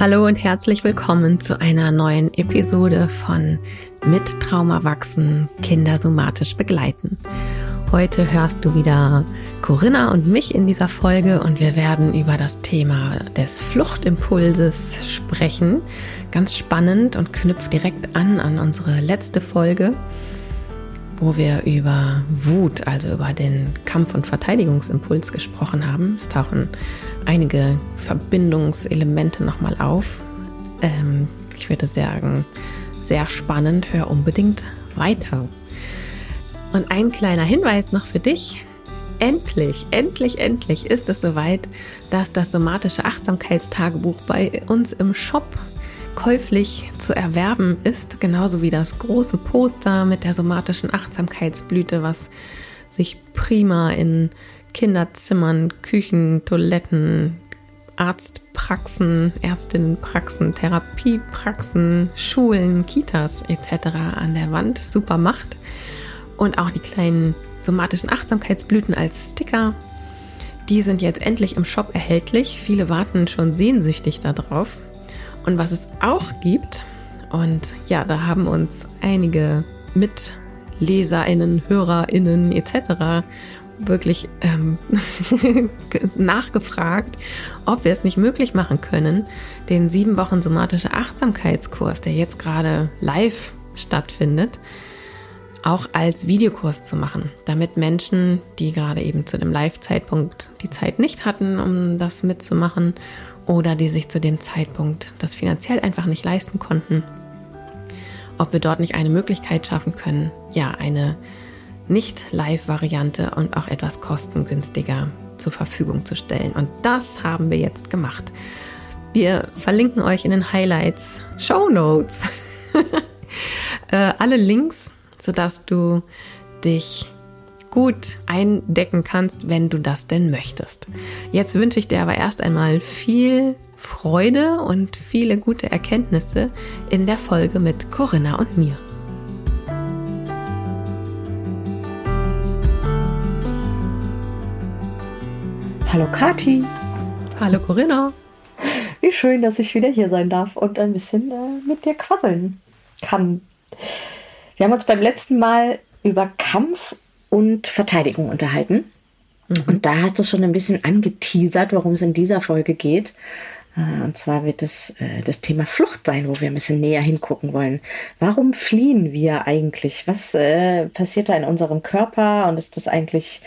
Hallo und herzlich willkommen zu einer neuen Episode von Mit Trauma wachsen, Kinder somatisch begleiten. Heute hörst du wieder Corinna und mich in dieser Folge und wir werden über das Thema des Fluchtimpulses sprechen. Ganz spannend und knüpft direkt an an unsere letzte Folge, wo wir über Wut, also über den Kampf- und Verteidigungsimpuls gesprochen haben. Es tauchen einige Verbindungselemente nochmal auf. Ähm, ich würde sagen, sehr spannend. Hör unbedingt weiter. Und ein kleiner Hinweis noch für dich. Endlich, endlich, endlich ist es soweit, dass das somatische Achtsamkeitstagebuch bei uns im Shop käuflich zu erwerben ist, genauso wie das große Poster mit der somatischen Achtsamkeitsblüte, was sich prima in Kinderzimmern, Küchen, Toiletten, Arztpraxen, Ärztinnenpraxen, Therapiepraxen, Schulen, Kitas etc. an der Wand super macht und auch die kleinen somatischen Achtsamkeitsblüten als Sticker. Die sind jetzt endlich im Shop erhältlich. Viele warten schon sehnsüchtig darauf. Und was es auch gibt, und ja, da haben uns einige MitleserInnen, HörerInnen etc. wirklich ähm, nachgefragt, ob wir es nicht möglich machen können, den sieben Wochen somatische Achtsamkeitskurs, der jetzt gerade live stattfindet, auch als Videokurs zu machen, damit Menschen, die gerade eben zu dem Live-Zeitpunkt die Zeit nicht hatten, um das mitzumachen, oder die sich zu dem Zeitpunkt das finanziell einfach nicht leisten konnten, ob wir dort nicht eine Möglichkeit schaffen können, ja, eine nicht-Live-Variante und auch etwas kostengünstiger zur Verfügung zu stellen. Und das haben wir jetzt gemacht. Wir verlinken euch in den Highlights, Show Notes, äh, alle Links sodass du dich gut eindecken kannst, wenn du das denn möchtest. Jetzt wünsche ich dir aber erst einmal viel Freude und viele gute Erkenntnisse in der Folge mit Corinna und mir. Hallo Kati. Hallo Corinna. Wie schön, dass ich wieder hier sein darf und ein bisschen äh, mit dir quasseln kann. Wir haben uns beim letzten Mal über Kampf und Verteidigung unterhalten. Mhm. Und da hast du schon ein bisschen angeteasert, worum es in dieser Folge geht. Äh, und zwar wird es äh, das Thema Flucht sein, wo wir ein bisschen näher hingucken wollen. Warum fliehen wir eigentlich? Was äh, passiert da in unserem Körper? Und ist das eigentlich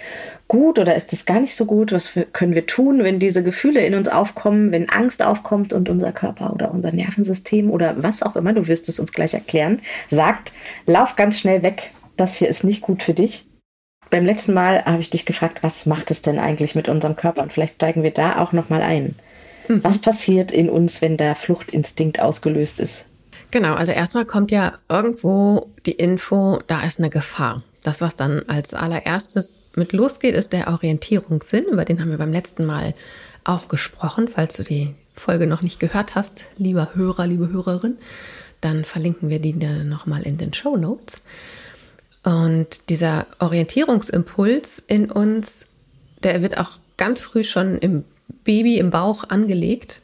gut oder ist das gar nicht so gut? Was können wir tun, wenn diese Gefühle in uns aufkommen, wenn Angst aufkommt und unser Körper oder unser Nervensystem oder was auch immer, du wirst es uns gleich erklären, sagt, lauf ganz schnell weg, das hier ist nicht gut für dich. Beim letzten Mal habe ich dich gefragt, was macht es denn eigentlich mit unserem Körper? Und vielleicht steigen wir da auch noch mal ein. Mhm. Was passiert in uns, wenn der Fluchtinstinkt ausgelöst ist? Genau, also erstmal kommt ja irgendwo die Info, da ist eine Gefahr. Das, was dann als allererstes mit losgeht, ist der Orientierungssinn. Über den haben wir beim letzten Mal auch gesprochen. Falls du die Folge noch nicht gehört hast, lieber Hörer, liebe Hörerin, dann verlinken wir die nochmal in den Show Notes. Und dieser Orientierungsimpuls in uns, der wird auch ganz früh schon im Baby im Bauch angelegt.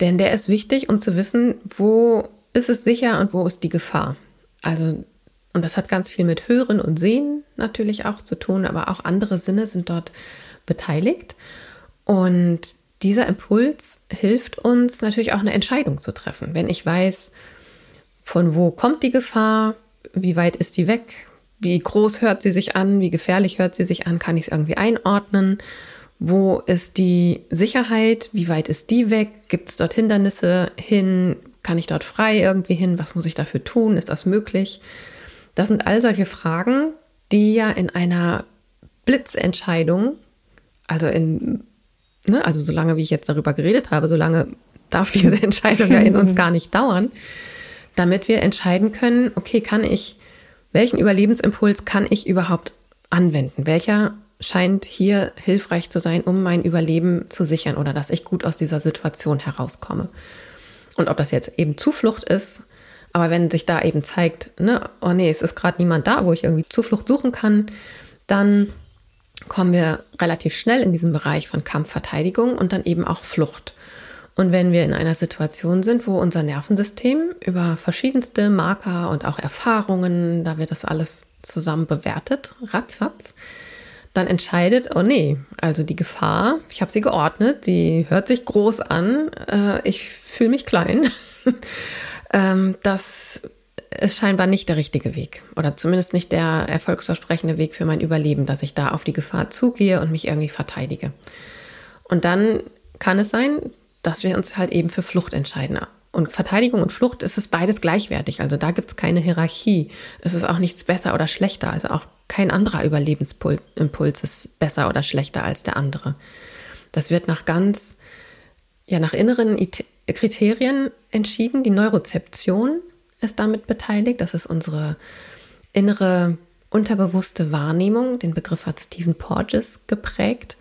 Denn der ist wichtig, um zu wissen, wo ist es sicher und wo ist die Gefahr. Also und das hat ganz viel mit Hören und Sehen natürlich auch zu tun, aber auch andere Sinne sind dort beteiligt. Und dieser Impuls hilft uns natürlich auch eine Entscheidung zu treffen. Wenn ich weiß, von wo kommt die Gefahr, wie weit ist die weg, wie groß hört sie sich an, wie gefährlich hört sie sich an, kann ich es irgendwie einordnen, wo ist die Sicherheit, wie weit ist die weg, gibt es dort Hindernisse hin, kann ich dort frei irgendwie hin, was muss ich dafür tun, ist das möglich? Das sind all solche Fragen, die ja in einer Blitzentscheidung, also in, ne, also solange wie ich jetzt darüber geredet habe, solange darf diese Entscheidung ja in uns gar nicht dauern, damit wir entscheiden können, okay, kann ich, welchen Überlebensimpuls kann ich überhaupt anwenden? Welcher scheint hier hilfreich zu sein, um mein Überleben zu sichern oder dass ich gut aus dieser Situation herauskomme? Und ob das jetzt eben Zuflucht ist aber wenn sich da eben zeigt, ne, oh nee, es ist gerade niemand da, wo ich irgendwie Zuflucht suchen kann, dann kommen wir relativ schnell in diesen Bereich von Kampfverteidigung und dann eben auch Flucht. Und wenn wir in einer Situation sind, wo unser Nervensystem über verschiedenste Marker und auch Erfahrungen, da wird das alles zusammen bewertet, ratzfatz, dann entscheidet, oh nee, also die Gefahr, ich habe sie geordnet, sie hört sich groß an, äh, ich fühle mich klein. ähm, das ist scheinbar nicht der richtige Weg oder zumindest nicht der erfolgsversprechende Weg für mein Überleben, dass ich da auf die Gefahr zugehe und mich irgendwie verteidige. Und dann kann es sein, dass wir uns halt eben für Flucht entscheiden. Und Verteidigung und Flucht ist es beides gleichwertig. Also da gibt es keine Hierarchie. Es ist auch nichts besser oder schlechter. Also auch kein anderer Überlebensimpuls ist besser oder schlechter als der andere. Das wird nach ganz, ja, nach inneren Kriterien entschieden. Die Neurozeption ist damit beteiligt. Das ist unsere innere unterbewusste Wahrnehmung. Den Begriff hat Stephen Porges geprägt.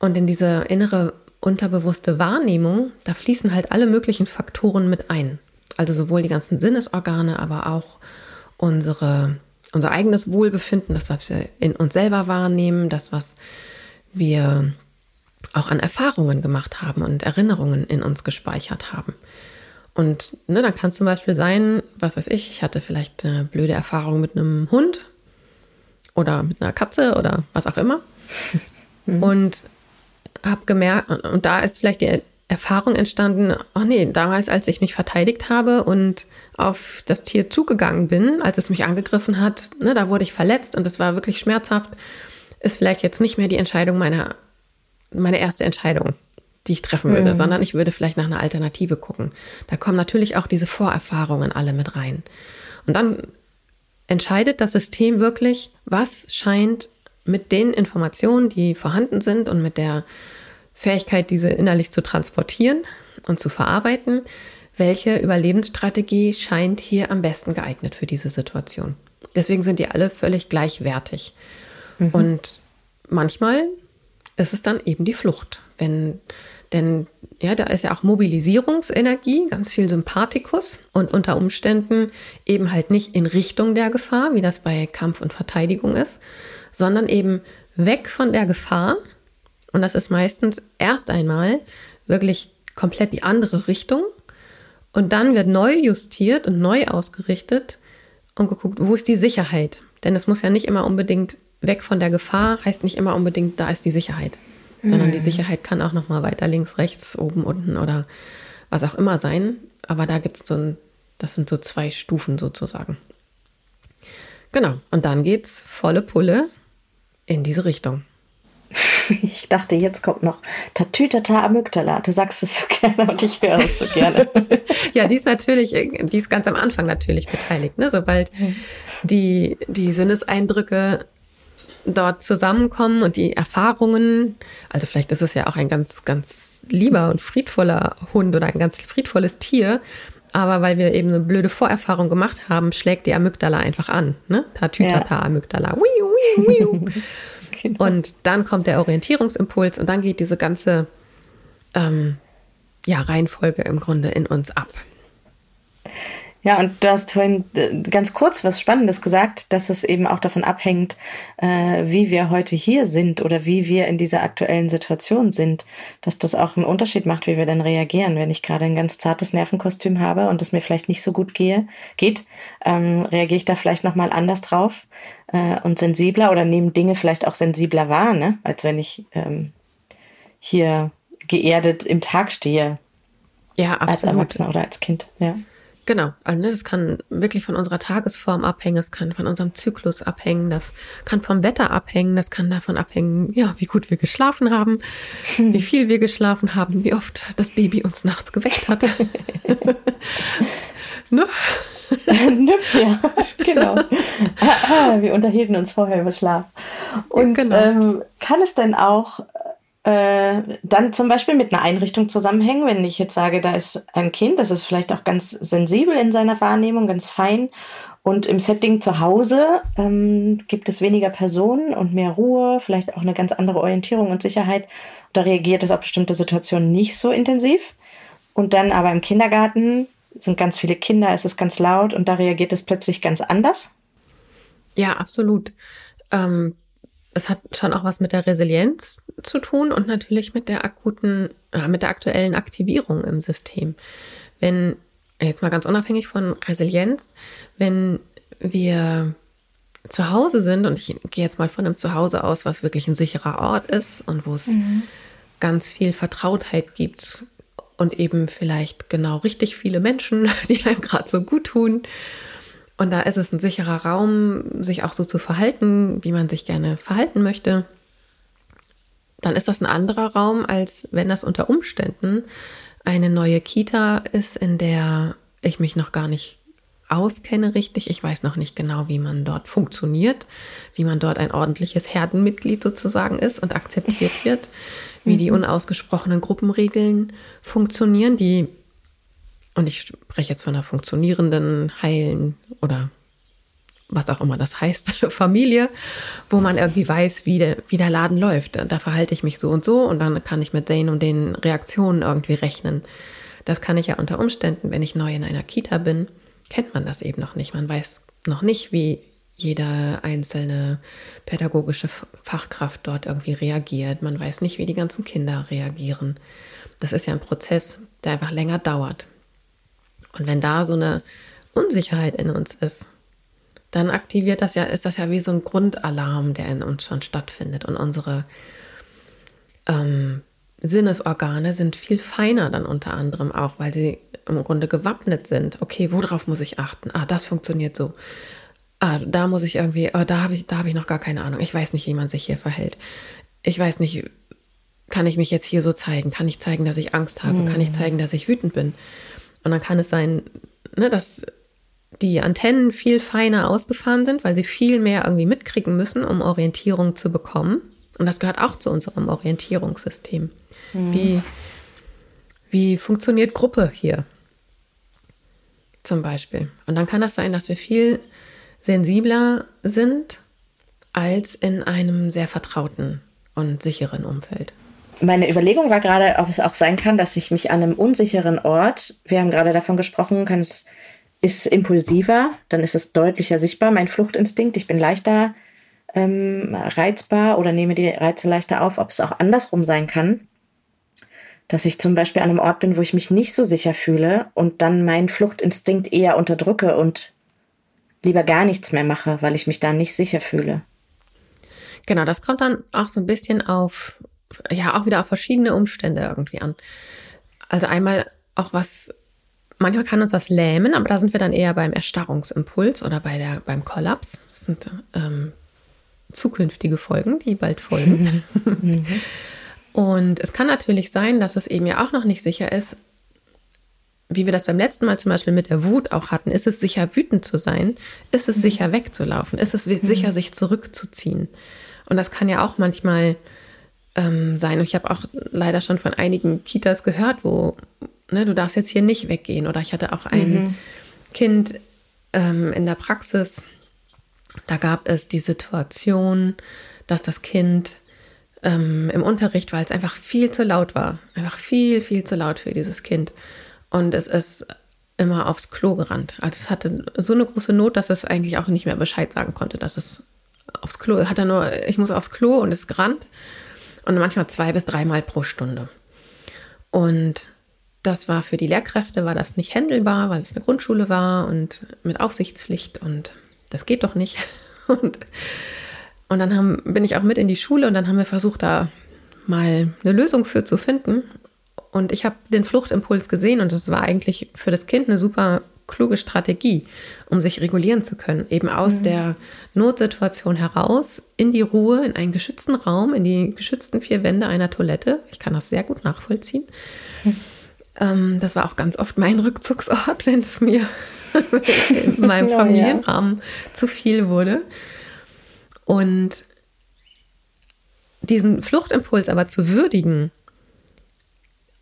Und in diese innere unterbewusste Wahrnehmung, da fließen halt alle möglichen Faktoren mit ein. Also sowohl die ganzen Sinnesorgane, aber auch unsere, unser eigenes Wohlbefinden, das, was wir in uns selber wahrnehmen, das, was wir auch an Erfahrungen gemacht haben und Erinnerungen in uns gespeichert haben. Und ne, dann kann es zum Beispiel sein, was weiß ich, ich hatte vielleicht eine blöde Erfahrung mit einem Hund oder mit einer Katze oder was auch immer. Mhm. Und habe gemerkt, und da ist vielleicht die Erfahrung entstanden, oh nee, damals, als ich mich verteidigt habe und auf das Tier zugegangen bin, als es mich angegriffen hat, ne, da wurde ich verletzt und es war wirklich schmerzhaft, ist vielleicht jetzt nicht mehr die Entscheidung meiner, meine erste Entscheidung, die ich treffen würde, mhm. sondern ich würde vielleicht nach einer Alternative gucken. Da kommen natürlich auch diese Vorerfahrungen alle mit rein. Und dann entscheidet das System wirklich, was scheint mit den Informationen, die vorhanden sind und mit der Fähigkeit, diese innerlich zu transportieren und zu verarbeiten, welche Überlebensstrategie scheint hier am besten geeignet für diese Situation. Deswegen sind die alle völlig gleichwertig. Mhm. Und manchmal ist es dann eben die Flucht, wenn denn ja, da ist ja auch Mobilisierungsenergie, ganz viel Sympathikus und unter Umständen eben halt nicht in Richtung der Gefahr, wie das bei Kampf und Verteidigung ist, sondern eben weg von der Gefahr. Und das ist meistens erst einmal wirklich komplett die andere Richtung. Und dann wird neu justiert und neu ausgerichtet und geguckt, wo ist die Sicherheit? Denn es muss ja nicht immer unbedingt weg von der Gefahr, heißt nicht immer unbedingt, da ist die Sicherheit. Mhm. Sondern die mhm. Sicherheit kann auch nochmal weiter links, rechts, oben, unten oder was auch immer sein. Aber da gibt es so ein, das sind so zwei Stufen sozusagen. Genau. Und dann geht's volle Pulle in diese Richtung. Ich dachte, jetzt kommt noch Tatütata Amygdala. Du sagst es so gerne und ich höre es so gerne. ja, die ist natürlich, die ist ganz am Anfang natürlich beteiligt. Ne? Sobald mhm. die, die Sinneseindrücke dort zusammenkommen und die Erfahrungen, also vielleicht ist es ja auch ein ganz, ganz lieber und friedvoller Hund oder ein ganz friedvolles Tier, aber weil wir eben eine blöde Vorerfahrung gemacht haben, schlägt die Amygdala einfach an. Ne? Tatütata, ja. Amygdala. Wiu, wiu, wiu. genau. Und dann kommt der Orientierungsimpuls und dann geht diese ganze ähm, ja, Reihenfolge im Grunde in uns ab. Ja, und du hast vorhin äh, ganz kurz was Spannendes gesagt, dass es eben auch davon abhängt, äh, wie wir heute hier sind oder wie wir in dieser aktuellen Situation sind, dass das auch einen Unterschied macht, wie wir dann reagieren. Wenn ich gerade ein ganz zartes Nervenkostüm habe und es mir vielleicht nicht so gut gehe, geht, ähm, reagiere ich da vielleicht nochmal anders drauf äh, und sensibler oder nehme Dinge vielleicht auch sensibler wahr, ne? als wenn ich ähm, hier geerdet im Tag stehe. Ja, absolut. Als Erwachsener oder als Kind, ja. Genau, also ne, das kann wirklich von unserer Tagesform abhängen, das kann von unserem Zyklus abhängen, das kann vom Wetter abhängen, das kann davon abhängen, ja, wie gut wir geschlafen haben, wie viel wir geschlafen haben, wie oft das Baby uns nachts geweckt hat. ne? ne? ja, genau. wir unterhielten uns vorher über Schlaf. Und genau. ähm, kann es denn auch äh, dann zum Beispiel mit einer Einrichtung zusammenhängen, wenn ich jetzt sage, da ist ein Kind, das ist vielleicht auch ganz sensibel in seiner Wahrnehmung, ganz fein. Und im Setting zu Hause ähm, gibt es weniger Personen und mehr Ruhe, vielleicht auch eine ganz andere Orientierung und Sicherheit. Da reagiert es auf bestimmte Situationen nicht so intensiv. Und dann aber im Kindergarten sind ganz viele Kinder, es ist ganz laut und da reagiert es plötzlich ganz anders. Ja, absolut. Ähm, es hat schon auch was mit der Resilienz zu tun und natürlich mit der akuten äh, mit der aktuellen Aktivierung im System. Wenn, jetzt mal ganz unabhängig von Resilienz, wenn wir zu Hause sind, und ich gehe jetzt mal von einem Zuhause aus, was wirklich ein sicherer Ort ist und wo es mhm. ganz viel Vertrautheit gibt und eben vielleicht genau richtig viele Menschen, die einem gerade so gut tun. Und da ist es ein sicherer Raum, sich auch so zu verhalten, wie man sich gerne verhalten möchte. Dann ist das ein anderer Raum, als wenn das unter Umständen eine neue Kita ist, in der ich mich noch gar nicht auskenne richtig. Ich weiß noch nicht genau, wie man dort funktioniert, wie man dort ein ordentliches Herdenmitglied sozusagen ist und akzeptiert wird, wie die mhm. unausgesprochenen Gruppenregeln funktionieren, die, und ich spreche jetzt von einer funktionierenden, heilen oder was auch immer das heißt, Familie, wo man irgendwie weiß, wie der, wie der Laden läuft. Da verhalte ich mich so und so und dann kann ich mit den und den Reaktionen irgendwie rechnen. Das kann ich ja unter Umständen, wenn ich neu in einer Kita bin, kennt man das eben noch nicht. Man weiß noch nicht, wie jede einzelne pädagogische Fachkraft dort irgendwie reagiert. Man weiß nicht, wie die ganzen Kinder reagieren. Das ist ja ein Prozess, der einfach länger dauert. Und wenn da so eine Unsicherheit in uns ist, dann aktiviert das ja, ist das ja wie so ein Grundalarm, der in uns schon stattfindet. Und unsere ähm, Sinnesorgane sind viel feiner dann unter anderem auch, weil sie im Grunde gewappnet sind. Okay, worauf muss ich achten? Ah, das funktioniert so. Ah, da muss ich irgendwie, oh, da habe ich, da habe ich noch gar keine Ahnung. Ich weiß nicht, wie man sich hier verhält. Ich weiß nicht, kann ich mich jetzt hier so zeigen? Kann ich zeigen, dass ich Angst habe? Hm. Kann ich hm. zeigen, dass ich wütend bin? Und dann kann es sein, ne, dass die Antennen viel feiner ausgefahren sind, weil sie viel mehr irgendwie mitkriegen müssen, um Orientierung zu bekommen. Und das gehört auch zu unserem Orientierungssystem. Hm. Wie, wie funktioniert Gruppe hier? zum Beispiel. Und dann kann das sein, dass wir viel sensibler sind als in einem sehr vertrauten und sicheren Umfeld. Meine Überlegung war gerade, ob es auch sein kann, dass ich mich an einem unsicheren Ort, wir haben gerade davon gesprochen, kann es ist impulsiver, dann ist es deutlicher sichtbar, mein Fluchtinstinkt, ich bin leichter ähm, reizbar oder nehme die Reize leichter auf, ob es auch andersrum sein kann, dass ich zum Beispiel an einem Ort bin, wo ich mich nicht so sicher fühle und dann meinen Fluchtinstinkt eher unterdrücke und lieber gar nichts mehr mache, weil ich mich da nicht sicher fühle. Genau, das kommt dann auch so ein bisschen auf, ja, auch wieder auf verschiedene Umstände irgendwie an. Also einmal auch was, manchmal kann uns das lähmen, aber da sind wir dann eher beim Erstarrungsimpuls oder bei der, beim Kollaps. Das sind ähm, zukünftige Folgen, die bald folgen. Mhm. Und es kann natürlich sein, dass es eben ja auch noch nicht sicher ist, wie wir das beim letzten Mal zum Beispiel mit der Wut auch hatten. Ist es sicher, wütend zu sein? Ist es mhm. sicher, wegzulaufen? Ist es mhm. sicher, sich zurückzuziehen? Und das kann ja auch manchmal ähm, sein. Und ich habe auch leider schon von einigen Kitas gehört, wo ne, du darfst jetzt hier nicht weggehen. Oder ich hatte auch ein mhm. Kind ähm, in der Praxis, da gab es die Situation, dass das Kind ähm, im Unterricht, weil es einfach viel zu laut war. Einfach viel, viel zu laut für dieses Kind. Und es ist immer aufs Klo gerannt. Also es hatte so eine große Not, dass es eigentlich auch nicht mehr Bescheid sagen konnte, dass es aufs Klo, hat er nur, ich muss aufs Klo und es gerannt. Und manchmal zwei bis dreimal pro Stunde. Und das war für die Lehrkräfte, war das nicht händelbar, weil es eine Grundschule war und mit Aufsichtspflicht und das geht doch nicht. Und und dann haben, bin ich auch mit in die Schule und dann haben wir versucht, da mal eine Lösung für zu finden. Und ich habe den Fluchtimpuls gesehen und es war eigentlich für das Kind eine super kluge Strategie, um sich regulieren zu können. Eben aus mhm. der Notsituation heraus in die Ruhe, in einen geschützten Raum, in die geschützten vier Wände einer Toilette. Ich kann das sehr gut nachvollziehen. Mhm. Ähm, das war auch ganz oft mein Rückzugsort, wenn es mir in meinem Familienrahmen ja. zu viel wurde. Und diesen Fluchtimpuls aber zu würdigen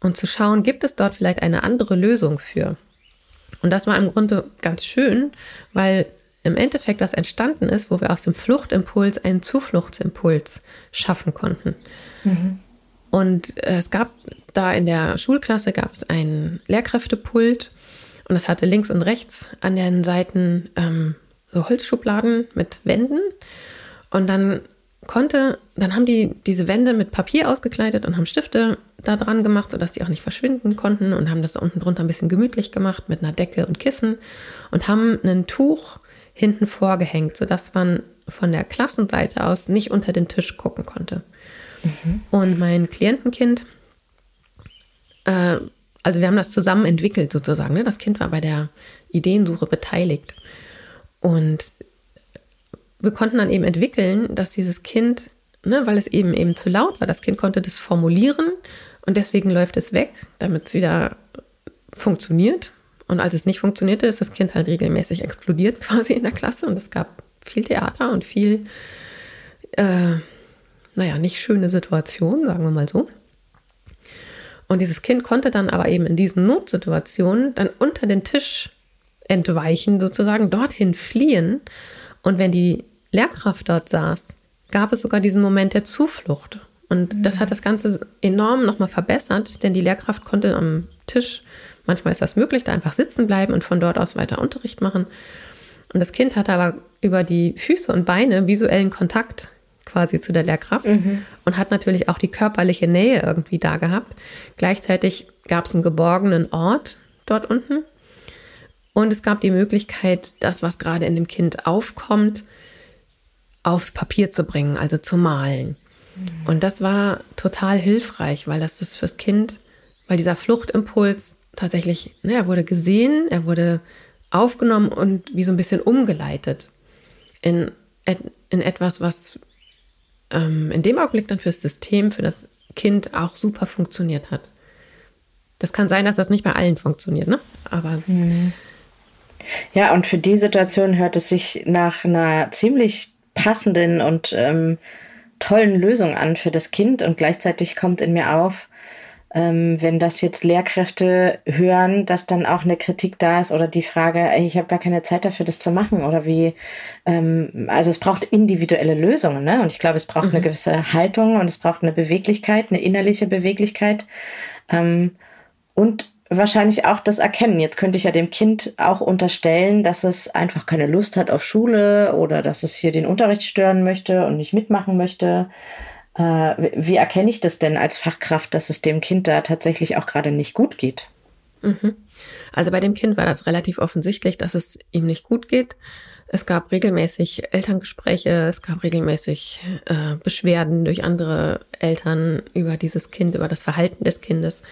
und zu schauen, gibt es dort vielleicht eine andere Lösung für? Und das war im Grunde ganz schön, weil im Endeffekt was entstanden ist, wo wir aus dem Fluchtimpuls einen Zufluchtsimpuls schaffen konnten. Mhm. Und es gab da in der Schulklasse gab es einen Lehrkräftepult und es hatte links und rechts an den Seiten ähm, so Holzschubladen mit Wänden. Und dann konnte, dann haben die diese Wände mit Papier ausgekleidet und haben Stifte da dran gemacht, sodass die auch nicht verschwinden konnten und haben das unten drunter ein bisschen gemütlich gemacht mit einer Decke und Kissen und haben ein Tuch hinten vorgehängt, sodass man von der Klassenseite aus nicht unter den Tisch gucken konnte. Mhm. Und mein Klientenkind, äh, also wir haben das zusammen entwickelt sozusagen. Ne? Das Kind war bei der Ideensuche beteiligt. Und wir konnten dann eben entwickeln, dass dieses Kind, ne, weil es eben eben zu laut war, das Kind konnte das formulieren und deswegen läuft es weg, damit es wieder funktioniert. Und als es nicht funktionierte, ist das Kind halt regelmäßig explodiert quasi in der Klasse und es gab viel Theater und viel, äh, naja, nicht schöne Situationen, sagen wir mal so. Und dieses Kind konnte dann aber eben in diesen Notsituationen dann unter den Tisch entweichen, sozusagen dorthin fliehen. Und wenn die Lehrkraft dort saß, gab es sogar diesen Moment der Zuflucht. Und mhm. das hat das Ganze enorm nochmal verbessert, denn die Lehrkraft konnte am Tisch, manchmal ist das möglich, da einfach sitzen bleiben und von dort aus weiter Unterricht machen. Und das Kind hatte aber über die Füße und Beine visuellen Kontakt quasi zu der Lehrkraft mhm. und hat natürlich auch die körperliche Nähe irgendwie da gehabt. Gleichzeitig gab es einen geborgenen Ort dort unten und es gab die Möglichkeit, das, was gerade in dem Kind aufkommt, aufs Papier zu bringen, also zu malen. Mhm. Und das war total hilfreich, weil das ist fürs Kind, weil dieser Fluchtimpuls tatsächlich, ne, er wurde gesehen, er wurde aufgenommen und wie so ein bisschen umgeleitet in, in etwas, was ähm, in dem Augenblick dann fürs System, für das Kind auch super funktioniert hat. Das kann sein, dass das nicht bei allen funktioniert, ne? Aber. Mhm. Ja, und für die Situation hört es sich nach einer ziemlich passenden und ähm, tollen Lösung an für das Kind und gleichzeitig kommt in mir auf, ähm, wenn das jetzt Lehrkräfte hören, dass dann auch eine Kritik da ist oder die Frage, ey, ich habe gar keine Zeit dafür, das zu machen oder wie, ähm, also es braucht individuelle Lösungen, ne? Und ich glaube, es braucht mhm. eine gewisse Haltung und es braucht eine Beweglichkeit, eine innerliche Beweglichkeit ähm, und wahrscheinlich auch das Erkennen. Jetzt könnte ich ja dem Kind auch unterstellen, dass es einfach keine Lust hat auf Schule oder dass es hier den Unterricht stören möchte und nicht mitmachen möchte. Äh, wie erkenne ich das denn als Fachkraft, dass es dem Kind da tatsächlich auch gerade nicht gut geht? Mhm. Also bei dem Kind war das relativ offensichtlich, dass es ihm nicht gut geht. Es gab regelmäßig Elterngespräche, es gab regelmäßig äh, Beschwerden durch andere Eltern über dieses Kind, über das Verhalten des Kindes,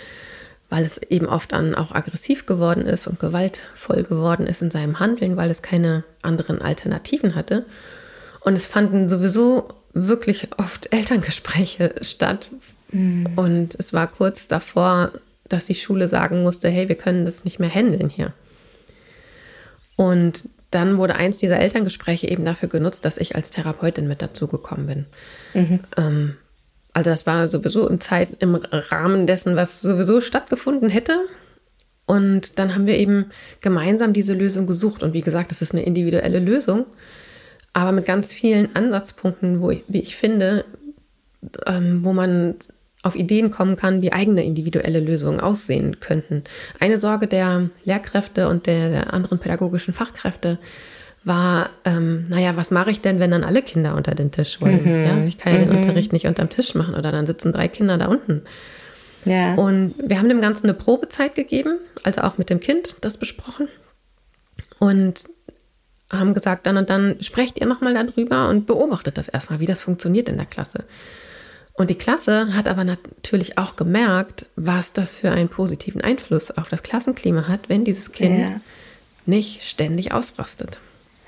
weil es eben oft dann auch aggressiv geworden ist und gewaltvoll geworden ist in seinem Handeln, weil es keine anderen Alternativen hatte. Und es fanden sowieso wirklich oft Elterngespräche statt. Mhm. Und es war kurz davor, dass die Schule sagen musste, hey, wir können das nicht mehr handeln hier. Und dann wurde eins dieser Elterngespräche eben dafür genutzt, dass ich als Therapeutin mit dazugekommen bin. Mhm. Ähm, also das war sowieso im Zeit, im Rahmen dessen, was sowieso stattgefunden hätte. Und dann haben wir eben gemeinsam diese Lösung gesucht. Und wie gesagt, das ist eine individuelle Lösung aber mit ganz vielen Ansatzpunkten, wo ich, wie ich finde, ähm, wo man auf Ideen kommen kann, wie eigene individuelle Lösungen aussehen könnten. Eine Sorge der Lehrkräfte und der, der anderen pädagogischen Fachkräfte war, ähm, naja, was mache ich denn, wenn dann alle Kinder unter den Tisch wollen? Mhm. Ja, ich kann ja mhm. den Unterricht nicht unterm Tisch machen oder dann sitzen drei Kinder da unten. Ja. Und wir haben dem Ganzen eine Probezeit gegeben, also auch mit dem Kind das besprochen. Und haben gesagt, dann und dann sprecht ihr nochmal darüber und beobachtet das erstmal, wie das funktioniert in der Klasse. Und die Klasse hat aber natürlich auch gemerkt, was das für einen positiven Einfluss auf das Klassenklima hat, wenn dieses Kind ja. nicht ständig ausrastet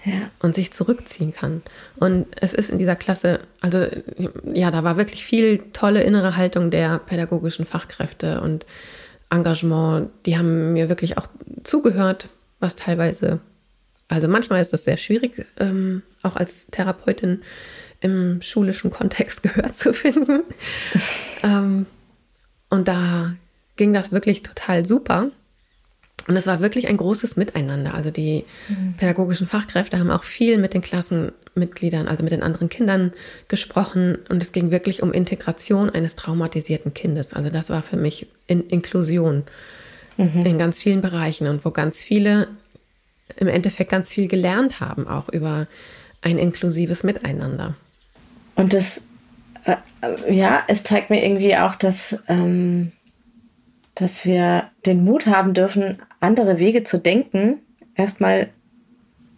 ja. und sich zurückziehen kann. Und es ist in dieser Klasse, also ja, da war wirklich viel tolle innere Haltung der pädagogischen Fachkräfte und Engagement. Die haben mir wirklich auch zugehört, was teilweise also manchmal ist das sehr schwierig, ähm, auch als Therapeutin im schulischen Kontext Gehör zu finden. ähm, und da ging das wirklich total super. Und es war wirklich ein großes Miteinander. Also die mhm. pädagogischen Fachkräfte haben auch viel mit den Klassenmitgliedern, also mit den anderen Kindern gesprochen. Und es ging wirklich um Integration eines traumatisierten Kindes. Also das war für mich in Inklusion mhm. in ganz vielen Bereichen und wo ganz viele im Endeffekt ganz viel gelernt haben, auch über ein inklusives Miteinander. Und das, äh, ja, es zeigt mir irgendwie auch, dass, ähm, dass wir den Mut haben dürfen, andere Wege zu denken. Erstmal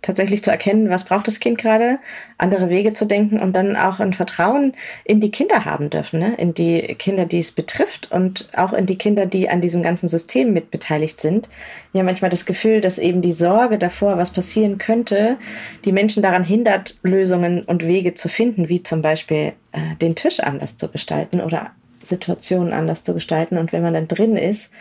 tatsächlich zu erkennen, was braucht das Kind gerade, andere Wege zu denken und dann auch ein Vertrauen in die Kinder haben dürfen, ne? in die Kinder, die es betrifft und auch in die Kinder, die an diesem ganzen System mit beteiligt sind. Ja, manchmal das Gefühl, dass eben die Sorge davor, was passieren könnte, die Menschen daran hindert, Lösungen und Wege zu finden, wie zum Beispiel äh, den Tisch anders zu gestalten oder Situationen anders zu gestalten. Und wenn man dann drin ist,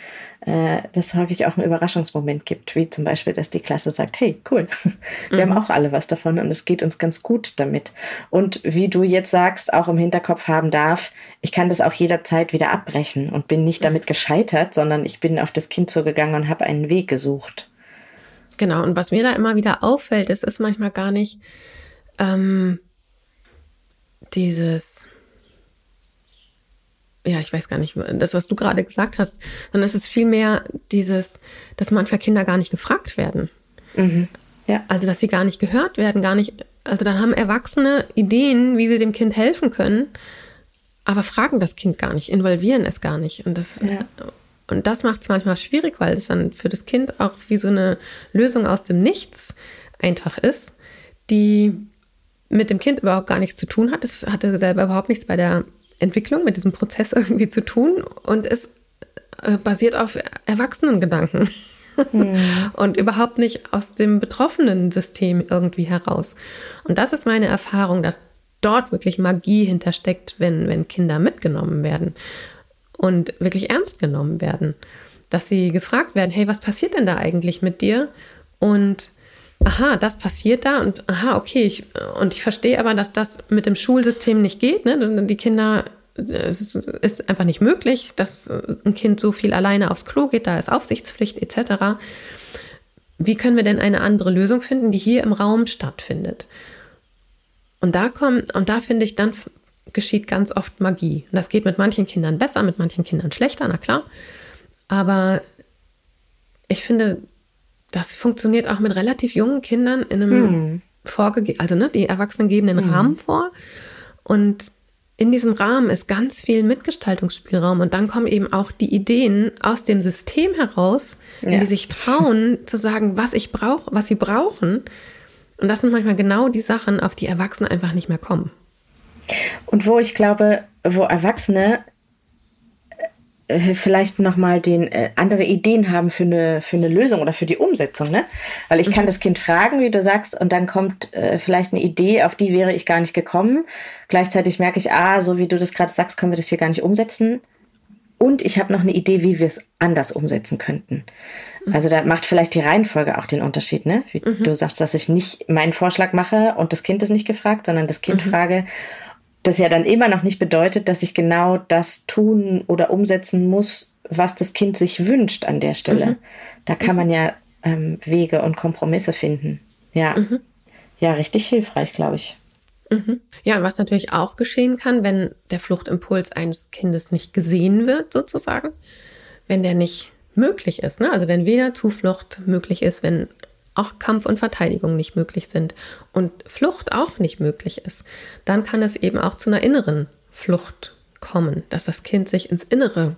äh, dass häufig auch einen Überraschungsmoment gibt, wie zum Beispiel, dass die Klasse sagt, hey, cool, wir mhm. haben auch alle was davon und es geht uns ganz gut damit. Und wie du jetzt sagst, auch im Hinterkopf haben darf, ich kann das auch jederzeit wieder abbrechen und bin nicht damit gescheitert, sondern ich bin auf das Kind zugegangen und habe einen Weg gesucht. Genau, und was mir da immer wieder auffällt, ist, ist manchmal gar nicht ähm, dieses ja, ich weiß gar nicht, das, was du gerade gesagt hast, sondern es ist vielmehr dieses, dass manchmal Kinder gar nicht gefragt werden. Mhm. Ja. Also, dass sie gar nicht gehört werden, gar nicht, also dann haben Erwachsene Ideen, wie sie dem Kind helfen können, aber fragen das Kind gar nicht, involvieren es gar nicht. Und das, ja. und das macht es manchmal schwierig, weil es dann für das Kind auch wie so eine Lösung aus dem Nichts einfach ist, die mit dem Kind überhaupt gar nichts zu tun hat. Es hatte selber überhaupt nichts bei der Entwicklung, mit diesem Prozess irgendwie zu tun und es äh, basiert auf Erwachsenengedanken mhm. und überhaupt nicht aus dem betroffenen System irgendwie heraus. Und das ist meine Erfahrung, dass dort wirklich Magie hintersteckt, wenn, wenn Kinder mitgenommen werden und wirklich ernst genommen werden. Dass sie gefragt werden, hey, was passiert denn da eigentlich mit dir? Und aha, das passiert da und aha, okay, ich, und ich verstehe aber, dass das mit dem Schulsystem nicht geht. Ne? Die Kinder, es ist einfach nicht möglich, dass ein Kind so viel alleine aufs Klo geht, da ist Aufsichtspflicht etc. Wie können wir denn eine andere Lösung finden, die hier im Raum stattfindet? Und da kommt, und da finde ich, dann geschieht ganz oft Magie. Und das geht mit manchen Kindern besser, mit manchen Kindern schlechter, na klar. Aber ich finde, das funktioniert auch mit relativ jungen Kindern in einem hm. vorgegeben, also ne, die Erwachsenen geben den hm. Rahmen vor und in diesem Rahmen ist ganz viel Mitgestaltungsspielraum und dann kommen eben auch die Ideen aus dem System heraus, ja. die sich trauen zu sagen, was ich brauche, was sie brauchen. Und das sind manchmal genau die Sachen, auf die Erwachsene einfach nicht mehr kommen. Und wo ich glaube, wo Erwachsene äh, vielleicht nochmal den äh, andere Ideen haben für eine, für eine Lösung oder für die Umsetzung, ne? Weil ich mhm. kann das Kind fragen, wie du sagst, und dann kommt äh, vielleicht eine Idee, auf die wäre ich gar nicht gekommen. Gleichzeitig merke ich, ah, so wie du das gerade sagst, können wir das hier gar nicht umsetzen. Und ich habe noch eine Idee, wie wir es anders umsetzen könnten. Mhm. Also da macht vielleicht die Reihenfolge auch den Unterschied, ne? Wie mhm. du sagst, dass ich nicht meinen Vorschlag mache und das Kind ist nicht gefragt, sondern das Kind mhm. frage, das ja dann immer noch nicht bedeutet, dass ich genau das tun oder umsetzen muss, was das Kind sich wünscht an der Stelle. Mhm. Da kann mhm. man ja ähm, Wege und Kompromisse finden. Ja, mhm. ja, richtig hilfreich, glaube ich. Mhm. Ja, und was natürlich auch geschehen kann, wenn der Fluchtimpuls eines Kindes nicht gesehen wird, sozusagen, wenn der nicht möglich ist. Ne? Also wenn weder Zuflucht möglich ist, wenn auch Kampf und Verteidigung nicht möglich sind und Flucht auch nicht möglich ist, dann kann es eben auch zu einer inneren Flucht kommen, dass das Kind sich ins Innere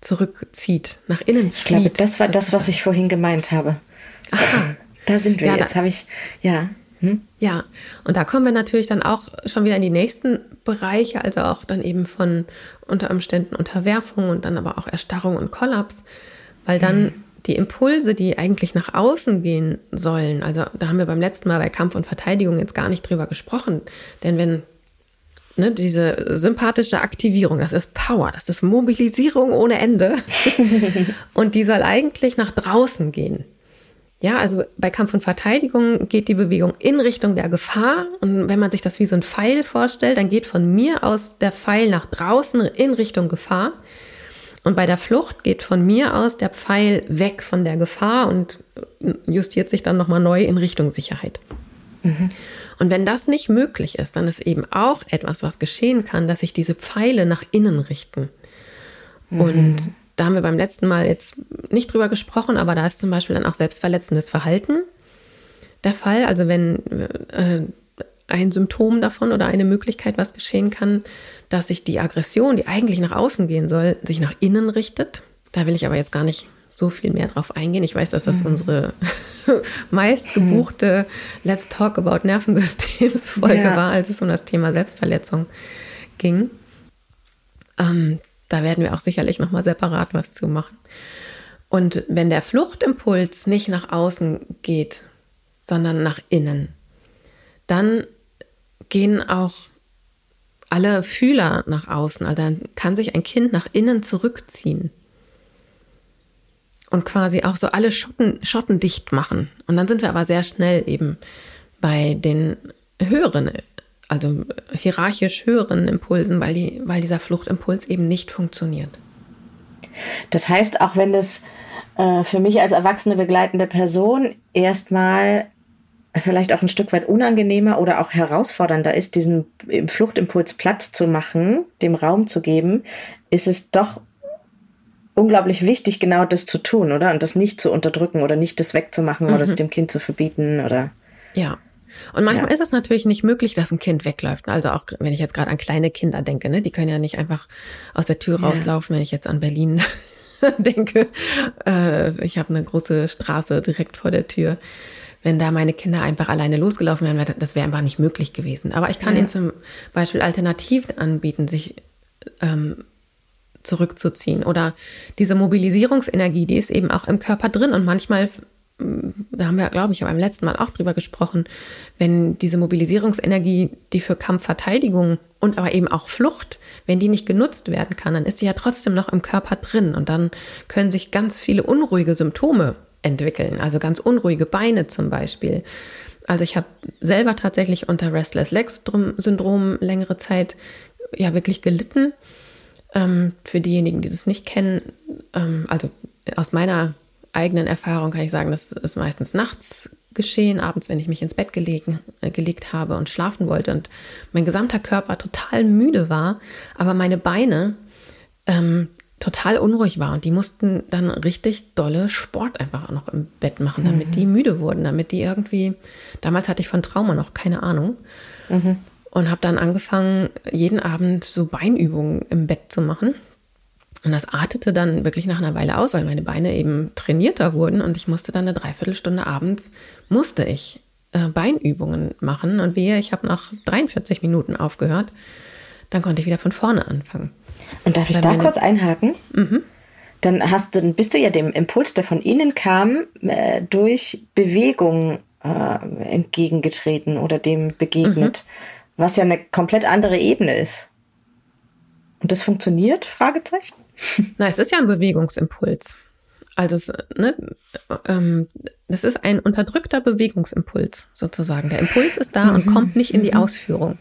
zurückzieht, nach innen flieht. Ich glaube, das war das, was ich vorhin gemeint habe. Aha. Da sind wir ja, jetzt, habe ich, ja. Hm? Ja, und da kommen wir natürlich dann auch schon wieder in die nächsten Bereiche, also auch dann eben von unter Umständen Unterwerfung und dann aber auch Erstarrung und Kollaps, weil dann mhm die Impulse, die eigentlich nach außen gehen sollen, also da haben wir beim letzten Mal bei Kampf und Verteidigung jetzt gar nicht drüber gesprochen, denn wenn ne, diese sympathische Aktivierung, das ist Power, das ist Mobilisierung ohne Ende und die soll eigentlich nach draußen gehen. Ja, also bei Kampf und Verteidigung geht die Bewegung in Richtung der Gefahr. Und wenn man sich das wie so ein Pfeil vorstellt, dann geht von mir aus der Pfeil nach draußen in Richtung Gefahr. Und bei der Flucht geht von mir aus der Pfeil weg von der Gefahr und justiert sich dann nochmal neu in Richtung Sicherheit. Mhm. Und wenn das nicht möglich ist, dann ist eben auch etwas, was geschehen kann, dass sich diese Pfeile nach innen richten. Mhm. Und da haben wir beim letzten Mal jetzt nicht drüber gesprochen, aber da ist zum Beispiel dann auch selbstverletzendes Verhalten der Fall. Also wenn äh, ein Symptom davon oder eine Möglichkeit, was geschehen kann, dass sich die Aggression, die eigentlich nach außen gehen soll, sich nach innen richtet. Da will ich aber jetzt gar nicht so viel mehr drauf eingehen. Ich weiß, dass das mhm. unsere meist gebuchte Let's Talk About Nervensystems Folge ja. war, als es um das Thema Selbstverletzung ging. Ähm, da werden wir auch sicherlich nochmal separat was zu machen. Und wenn der Fluchtimpuls nicht nach außen geht, sondern nach innen, dann gehen auch alle Fühler nach außen. Also dann kann sich ein Kind nach innen zurückziehen und quasi auch so alle Schotten, Schotten dicht machen. Und dann sind wir aber sehr schnell eben bei den höheren, also hierarchisch höheren Impulsen, weil, die, weil dieser Fluchtimpuls eben nicht funktioniert. Das heißt, auch wenn es äh, für mich als erwachsene begleitende Person erstmal vielleicht auch ein Stück weit unangenehmer oder auch herausfordernder ist, diesen Fluchtimpuls Platz zu machen, dem Raum zu geben, ist es doch unglaublich wichtig, genau das zu tun, oder? Und das nicht zu unterdrücken oder nicht das wegzumachen mhm. oder es dem Kind zu verbieten oder. Ja. Und manchmal ja. ist es natürlich nicht möglich, dass ein Kind wegläuft. Also auch wenn ich jetzt gerade an kleine Kinder denke, ne? die können ja nicht einfach aus der Tür ja. rauslaufen, wenn ich jetzt an Berlin denke. Äh, ich habe eine große Straße direkt vor der Tür. Wenn da meine Kinder einfach alleine losgelaufen wären, das wäre einfach nicht möglich gewesen. Aber ich kann ja. ihnen zum Beispiel Alternativen anbieten, sich ähm, zurückzuziehen. Oder diese Mobilisierungsenergie, die ist eben auch im Körper drin und manchmal da haben wir, glaube ich, beim letzten Mal auch drüber gesprochen, wenn diese Mobilisierungsenergie, die für Kampfverteidigung und aber eben auch Flucht, wenn die nicht genutzt werden kann, dann ist sie ja trotzdem noch im Körper drin und dann können sich ganz viele unruhige Symptome entwickeln, also ganz unruhige Beine zum Beispiel. Also ich habe selber tatsächlich unter Restless Legs Syndrom längere Zeit ja wirklich gelitten. Ähm, für diejenigen, die das nicht kennen, ähm, also aus meiner eigenen Erfahrung kann ich sagen, das ist meistens nachts geschehen, abends, wenn ich mich ins Bett gelegen, äh, gelegt habe und schlafen wollte und mein gesamter Körper total müde war, aber meine Beine ähm, total unruhig war und die mussten dann richtig dolle Sport einfach noch im Bett machen, damit mhm. die müde wurden, damit die irgendwie, damals hatte ich von Trauma noch keine Ahnung. Mhm und habe dann angefangen, jeden Abend so Beinübungen im Bett zu machen. Und das artete dann wirklich nach einer Weile aus, weil meine Beine eben trainierter wurden und ich musste dann eine Dreiviertelstunde abends, musste ich äh, Beinübungen machen und wehe, ich habe nach 43 Minuten aufgehört, dann konnte ich wieder von vorne anfangen. Und darf ich da kurz einhaken? Mhm. Dann hast du, bist du ja dem Impuls, der von innen kam, äh, durch Bewegung äh, entgegengetreten oder dem begegnet. Mhm was ja eine komplett andere Ebene ist. Und das funktioniert? Fragezeichen. Na, es ist ja ein Bewegungsimpuls. Also es, ne, ähm, das ist ein unterdrückter Bewegungsimpuls sozusagen. Der Impuls ist da und kommt nicht in die mhm. Ausführung.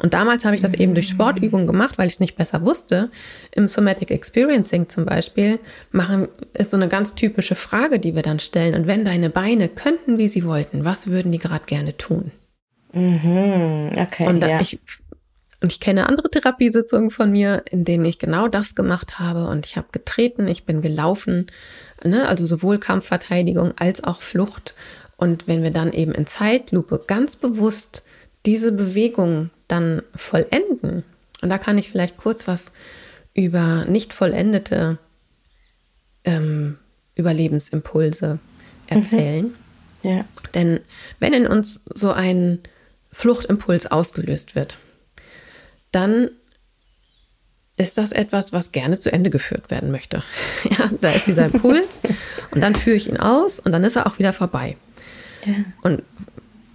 Und damals habe ich das eben durch Sportübungen gemacht, weil ich es nicht besser wusste. Im Somatic Experiencing zum Beispiel machen, ist so eine ganz typische Frage, die wir dann stellen. Und wenn deine Beine könnten, wie sie wollten, was würden die gerade gerne tun? Mhm, okay. Und, ja. ich, und ich kenne andere Therapiesitzungen von mir, in denen ich genau das gemacht habe. Und ich habe getreten, ich bin gelaufen, ne? also sowohl Kampfverteidigung als auch Flucht. Und wenn wir dann eben in Zeitlupe ganz bewusst diese Bewegung dann vollenden, und da kann ich vielleicht kurz was über nicht vollendete ähm, Überlebensimpulse mhm. erzählen. Mhm. Ja. Denn wenn in uns so ein Fluchtimpuls ausgelöst wird, dann ist das etwas, was gerne zu Ende geführt werden möchte. Ja, da ist dieser Impuls und dann führe ich ihn aus und dann ist er auch wieder vorbei. Ja. Und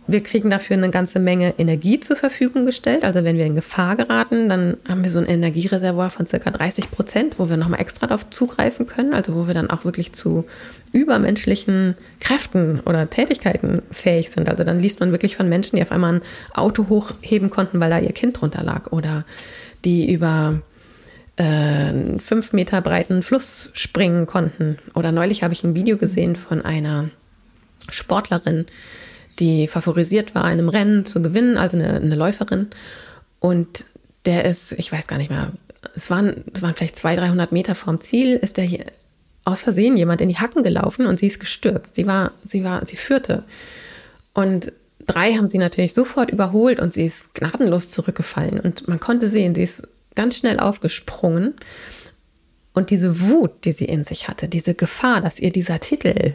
wir kriegen dafür eine ganze Menge Energie zur Verfügung gestellt. Also wenn wir in Gefahr geraten, dann haben wir so ein Energiereservoir von circa 30 Prozent, wo wir nochmal extra darauf zugreifen können. Also wo wir dann auch wirklich zu übermenschlichen Kräften oder Tätigkeiten fähig sind. Also dann liest man wirklich von Menschen, die auf einmal ein Auto hochheben konnten, weil da ihr Kind drunter lag. Oder die über äh, fünf Meter breiten Fluss springen konnten. Oder neulich habe ich ein Video gesehen von einer Sportlerin, die favorisiert war, einem Rennen zu gewinnen, also eine, eine Läuferin. Und der ist, ich weiß gar nicht mehr, es waren, es waren vielleicht 200, 300 Meter vom Ziel, ist der hier aus Versehen jemand in die Hacken gelaufen und sie ist gestürzt. Sie war, sie war, sie führte. Und drei haben sie natürlich sofort überholt und sie ist gnadenlos zurückgefallen. Und man konnte sehen, sie ist ganz schnell aufgesprungen. Und diese Wut, die sie in sich hatte, diese Gefahr, dass ihr dieser Titel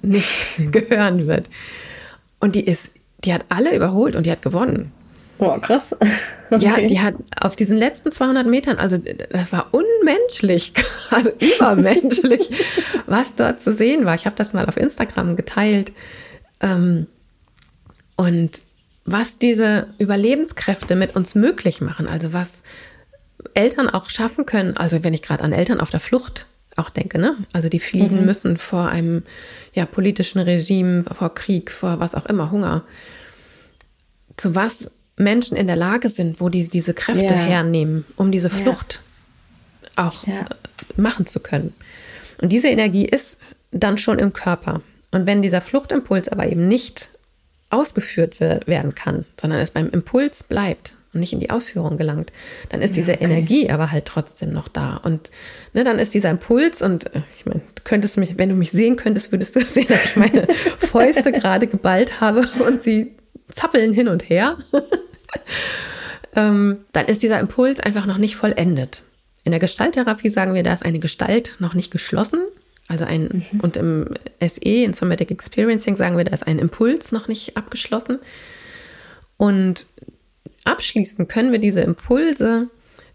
nicht gehören wird. Und die ist, die hat alle überholt und die hat gewonnen. Oh, krass. Okay. Ja, die hat auf diesen letzten 200 Metern, also das war unmenschlich, also übermenschlich, was dort zu sehen war. Ich habe das mal auf Instagram geteilt. Ähm, und was diese Überlebenskräfte mit uns möglich machen, also was Eltern auch schaffen können, also wenn ich gerade an Eltern auf der Flucht auch denke, ne? Also die fliehen mhm. müssen vor einem ja, politischen Regime, vor Krieg, vor was auch immer, Hunger. Zu was Menschen in der Lage sind, wo die diese Kräfte ja. hernehmen, um diese Flucht ja. auch ja. machen zu können. Und diese Energie ist dann schon im Körper. Und wenn dieser Fluchtimpuls aber eben nicht ausgeführt werden kann, sondern es beim Impuls bleibt und nicht in die Ausführung gelangt, dann ist diese okay. Energie aber halt trotzdem noch da. Und ne, dann ist dieser Impuls und äh, ich meine, du könntest mich, wenn du mich sehen könntest, würdest du sehen, dass ich meine Fäuste gerade geballt habe und sie zappeln hin und her. ähm, dann ist dieser Impuls einfach noch nicht vollendet. In der Gestalttherapie sagen wir, da ist eine Gestalt noch nicht geschlossen. Also ein, mhm. und im SE, in Somatic Experiencing, sagen wir, da ist ein Impuls noch nicht abgeschlossen. Und abschließen können wir diese Impulse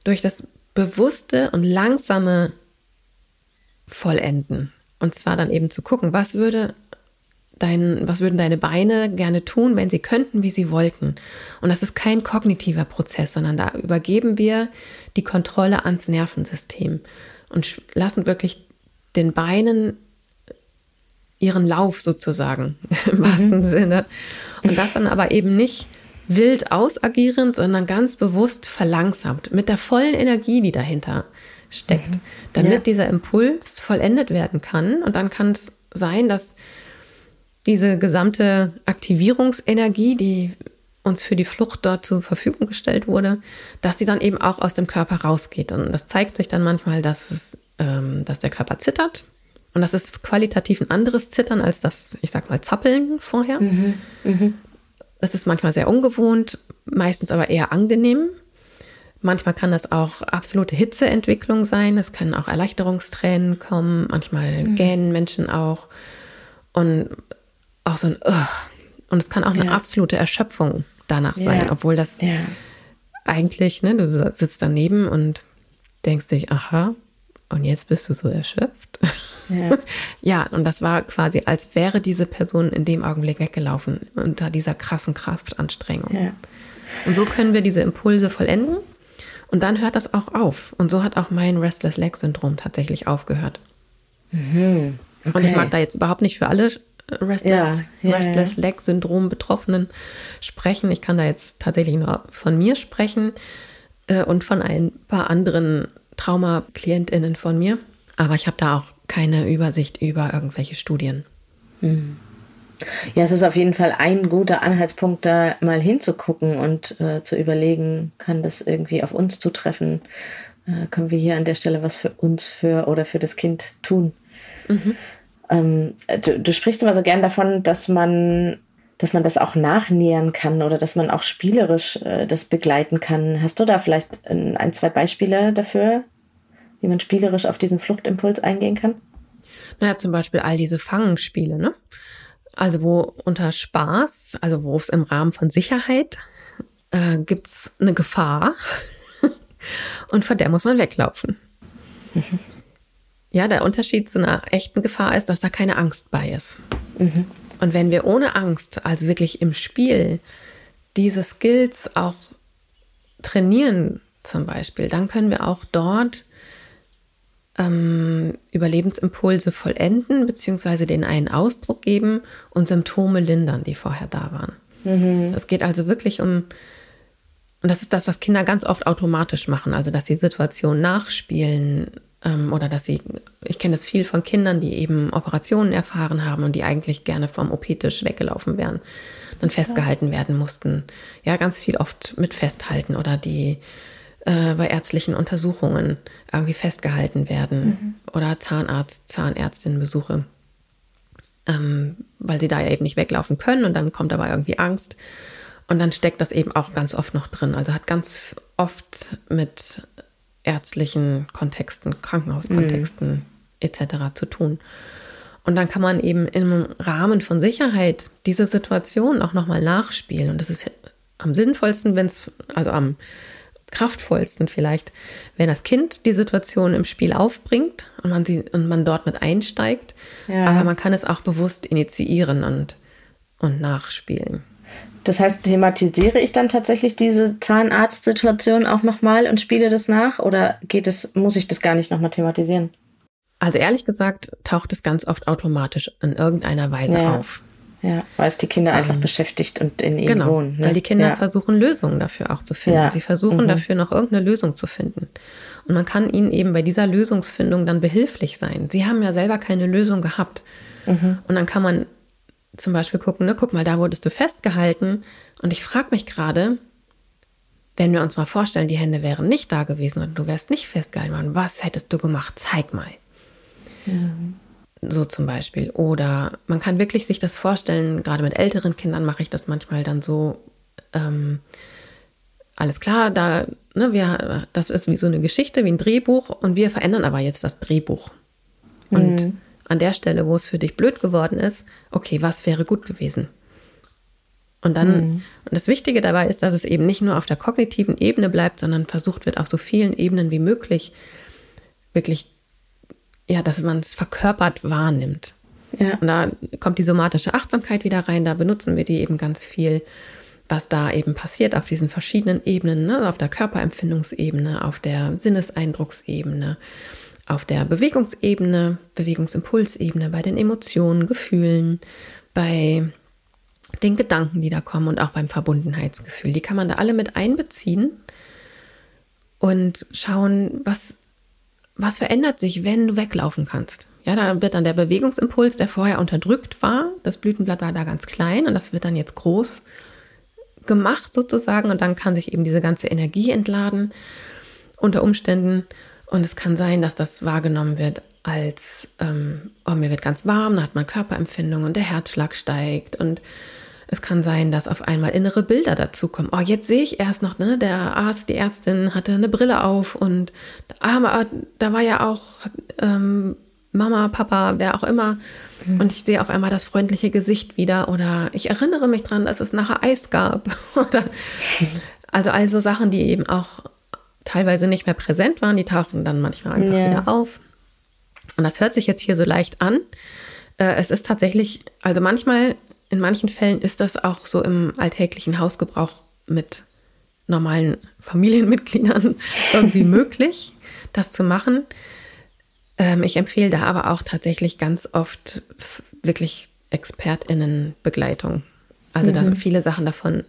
durch das bewusste und langsame Vollenden. Und zwar dann eben zu gucken, was würde dein, was würden deine Beine gerne tun, wenn sie könnten, wie sie wollten. Und das ist kein kognitiver Prozess, sondern da übergeben wir die Kontrolle ans Nervensystem und lassen wirklich den Beinen ihren Lauf sozusagen im wahrsten mhm. Sinne. Und das dann aber eben nicht wild ausagierend, sondern ganz bewusst verlangsamt, mit der vollen Energie, die dahinter steckt, mhm. damit ja. dieser Impuls vollendet werden kann. Und dann kann es sein, dass diese gesamte Aktivierungsenergie, die uns für die Flucht dort zur Verfügung gestellt wurde, dass sie dann eben auch aus dem Körper rausgeht. Und das zeigt sich dann manchmal, dass, es, ähm, dass der Körper zittert. Und das ist qualitativ ein anderes Zittern als das, ich sag mal, Zappeln vorher. Mhm. Mhm. Das ist manchmal sehr ungewohnt, meistens aber eher angenehm. Manchmal kann das auch absolute Hitzeentwicklung sein. Es können auch Erleichterungstränen kommen. Manchmal mhm. gähnen Menschen auch. Und auch so ein Ugh. Und es kann auch ja. eine absolute Erschöpfung danach sein, ja. obwohl das ja. eigentlich, ne, du sitzt daneben und denkst dich, aha, und jetzt bist du so erschöpft. Ja. ja, und das war quasi, als wäre diese Person in dem Augenblick weggelaufen unter dieser krassen Kraftanstrengung. Ja. Und so können wir diese Impulse vollenden und dann hört das auch auf. Und so hat auch mein Restless Leg Syndrom tatsächlich aufgehört. Mhm. Okay. Und ich mag da jetzt überhaupt nicht für alle Restless, ja, Restless. Leg Syndrom Betroffenen sprechen. Ich kann da jetzt tatsächlich nur von mir sprechen äh, und von ein paar anderen Trauma-KlientInnen von mir. Aber ich habe da auch keine Übersicht über irgendwelche Studien. Hm. Ja, es ist auf jeden Fall ein guter Anhaltspunkt, da mal hinzugucken und äh, zu überlegen, kann das irgendwie auf uns zutreffen? Äh, können wir hier an der Stelle was für uns für oder für das Kind tun? Mhm. Ähm, du, du, sprichst immer so gern davon, dass man, dass man das auch nachnähern kann oder dass man auch spielerisch äh, das begleiten kann. Hast du da vielleicht ein, zwei Beispiele dafür, wie man spielerisch auf diesen Fluchtimpuls eingehen kann? Naja, zum Beispiel all diese Fangenspiele, ne? Also wo unter Spaß, also wo es im Rahmen von Sicherheit äh, gibt es eine Gefahr und vor der muss man weglaufen. Mhm. Ja, der Unterschied zu einer echten Gefahr ist, dass da keine Angst bei ist. Mhm. Und wenn wir ohne Angst, also wirklich im Spiel, diese Skills auch trainieren zum Beispiel, dann können wir auch dort ähm, Überlebensimpulse vollenden, beziehungsweise denen einen Ausdruck geben und Symptome lindern, die vorher da waren. Mhm. Es geht also wirklich um, und das ist das, was Kinder ganz oft automatisch machen, also dass sie Situationen nachspielen, ähm, oder dass sie, ich kenne das viel von Kindern, die eben Operationen erfahren haben und die eigentlich gerne vom OP-Tisch weggelaufen wären, dann festgehalten werden mussten. Ja, ganz viel oft mit festhalten oder die äh, bei ärztlichen Untersuchungen irgendwie festgehalten werden mhm. oder Zahnarzt, Zahnärztinnenbesuche. ähm, weil sie da ja eben nicht weglaufen können und dann kommt dabei irgendwie Angst. Und dann steckt das eben auch ganz oft noch drin. Also hat ganz oft mit ärztlichen Kontexten, Krankenhauskontexten mhm. Etc. zu tun. Und dann kann man eben im Rahmen von Sicherheit diese Situation auch nochmal nachspielen. Und das ist am sinnvollsten, wenn es, also am kraftvollsten vielleicht, wenn das Kind die Situation im Spiel aufbringt und man sie und man dort mit einsteigt. Ja. Aber man kann es auch bewusst initiieren und, und nachspielen. Das heißt, thematisiere ich dann tatsächlich diese Zahnarztsituation auch nochmal und spiele das nach? Oder geht es, muss ich das gar nicht nochmal thematisieren? Also ehrlich gesagt taucht es ganz oft automatisch in irgendeiner Weise ja. auf. Ja, weil es die Kinder ähm, einfach beschäftigt und in ihnen genau, wohnen. Ne? Weil die Kinder ja. versuchen, Lösungen dafür auch zu finden. Ja. Sie versuchen mhm. dafür noch irgendeine Lösung zu finden. Und man kann ihnen eben bei dieser Lösungsfindung dann behilflich sein. Sie haben ja selber keine Lösung gehabt. Mhm. Und dann kann man zum Beispiel gucken, ne, guck mal, da wurdest du festgehalten. Und ich frage mich gerade, wenn wir uns mal vorstellen, die Hände wären nicht da gewesen und du wärst nicht festgehalten worden, was hättest du gemacht? Zeig mal. So zum Beispiel. Oder man kann wirklich sich das vorstellen, gerade mit älteren Kindern mache ich das manchmal dann so, ähm, alles klar, da, ne, wir, das ist wie so eine Geschichte, wie ein Drehbuch und wir verändern aber jetzt das Drehbuch. Und mhm. an der Stelle, wo es für dich blöd geworden ist, okay, was wäre gut gewesen? Und dann, mhm. und das Wichtige dabei ist, dass es eben nicht nur auf der kognitiven Ebene bleibt, sondern versucht wird, auf so vielen Ebenen wie möglich wirklich ja, dass man es verkörpert wahrnimmt. Ja. Und da kommt die somatische Achtsamkeit wieder rein, da benutzen wir die eben ganz viel, was da eben passiert auf diesen verschiedenen Ebenen, ne? auf der Körperempfindungsebene, auf der Sinneseindrucksebene, auf der Bewegungsebene, Bewegungsimpulsebene, bei den Emotionen, Gefühlen, bei den Gedanken, die da kommen und auch beim Verbundenheitsgefühl. Die kann man da alle mit einbeziehen und schauen, was was verändert sich, wenn du weglaufen kannst? Ja, da wird dann der Bewegungsimpuls, der vorher unterdrückt war, das Blütenblatt war da ganz klein und das wird dann jetzt groß gemacht sozusagen und dann kann sich eben diese ganze Energie entladen unter Umständen und es kann sein, dass das wahrgenommen wird als, ähm, oh, mir wird ganz warm, dann hat man Körperempfindung und der Herzschlag steigt und es kann sein, dass auf einmal innere Bilder dazukommen. Oh, jetzt sehe ich erst noch, ne, der Arzt, die Ärztin hatte eine Brille auf und ah, da war ja auch ähm, Mama, Papa, wer auch immer. Mhm. Und ich sehe auf einmal das freundliche Gesicht wieder oder ich erinnere mich dran, dass es nachher Eis gab. oder also all so Sachen, die eben auch teilweise nicht mehr präsent waren, die tauchen dann manchmal einfach ja. wieder auf. Und das hört sich jetzt hier so leicht an. Äh, es ist tatsächlich, also manchmal in manchen Fällen ist das auch so im alltäglichen Hausgebrauch mit normalen Familienmitgliedern irgendwie möglich, das zu machen. Ähm, ich empfehle da aber auch tatsächlich ganz oft wirklich ExpertInnenbegleitung. Also mhm. da viele Sachen davon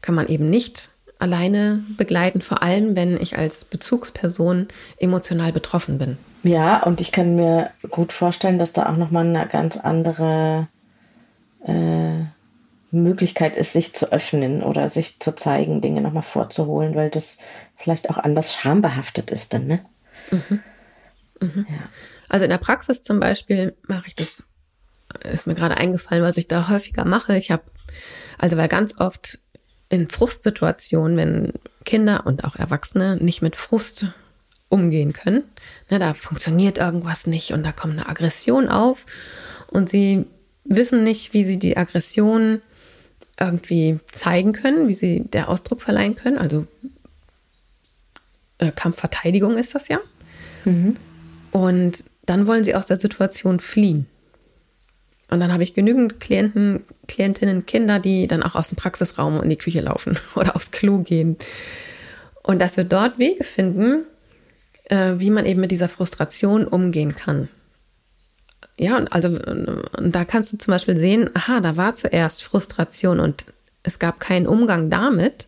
kann man eben nicht alleine begleiten, vor allem wenn ich als Bezugsperson emotional betroffen bin. Ja, und ich kann mir gut vorstellen, dass da auch nochmal eine ganz andere äh, Möglichkeit ist, sich zu öffnen oder sich zu zeigen, Dinge nochmal vorzuholen, weil das vielleicht auch anders schambehaftet ist dann, ne? Mhm. Mhm. Ja. Also in der Praxis zum Beispiel mache ich das, ist mir gerade eingefallen, was ich da häufiger mache. Ich habe, also weil ganz oft in Frustsituationen, wenn Kinder und auch Erwachsene nicht mit Frust umgehen können, ne, da funktioniert irgendwas nicht und da kommt eine Aggression auf und sie wissen nicht, wie sie die Aggression irgendwie zeigen können, wie sie der Ausdruck verleihen können. Also äh, Kampfverteidigung ist das ja. Mhm. Und dann wollen sie aus der Situation fliehen. Und dann habe ich genügend Klienten, Klientinnen, Kinder, die dann auch aus dem Praxisraum in die Küche laufen oder aufs Klo gehen. Und dass wir dort Wege finden, äh, wie man eben mit dieser Frustration umgehen kann. Ja, und also und da kannst du zum Beispiel sehen, aha, da war zuerst Frustration und es gab keinen Umgang damit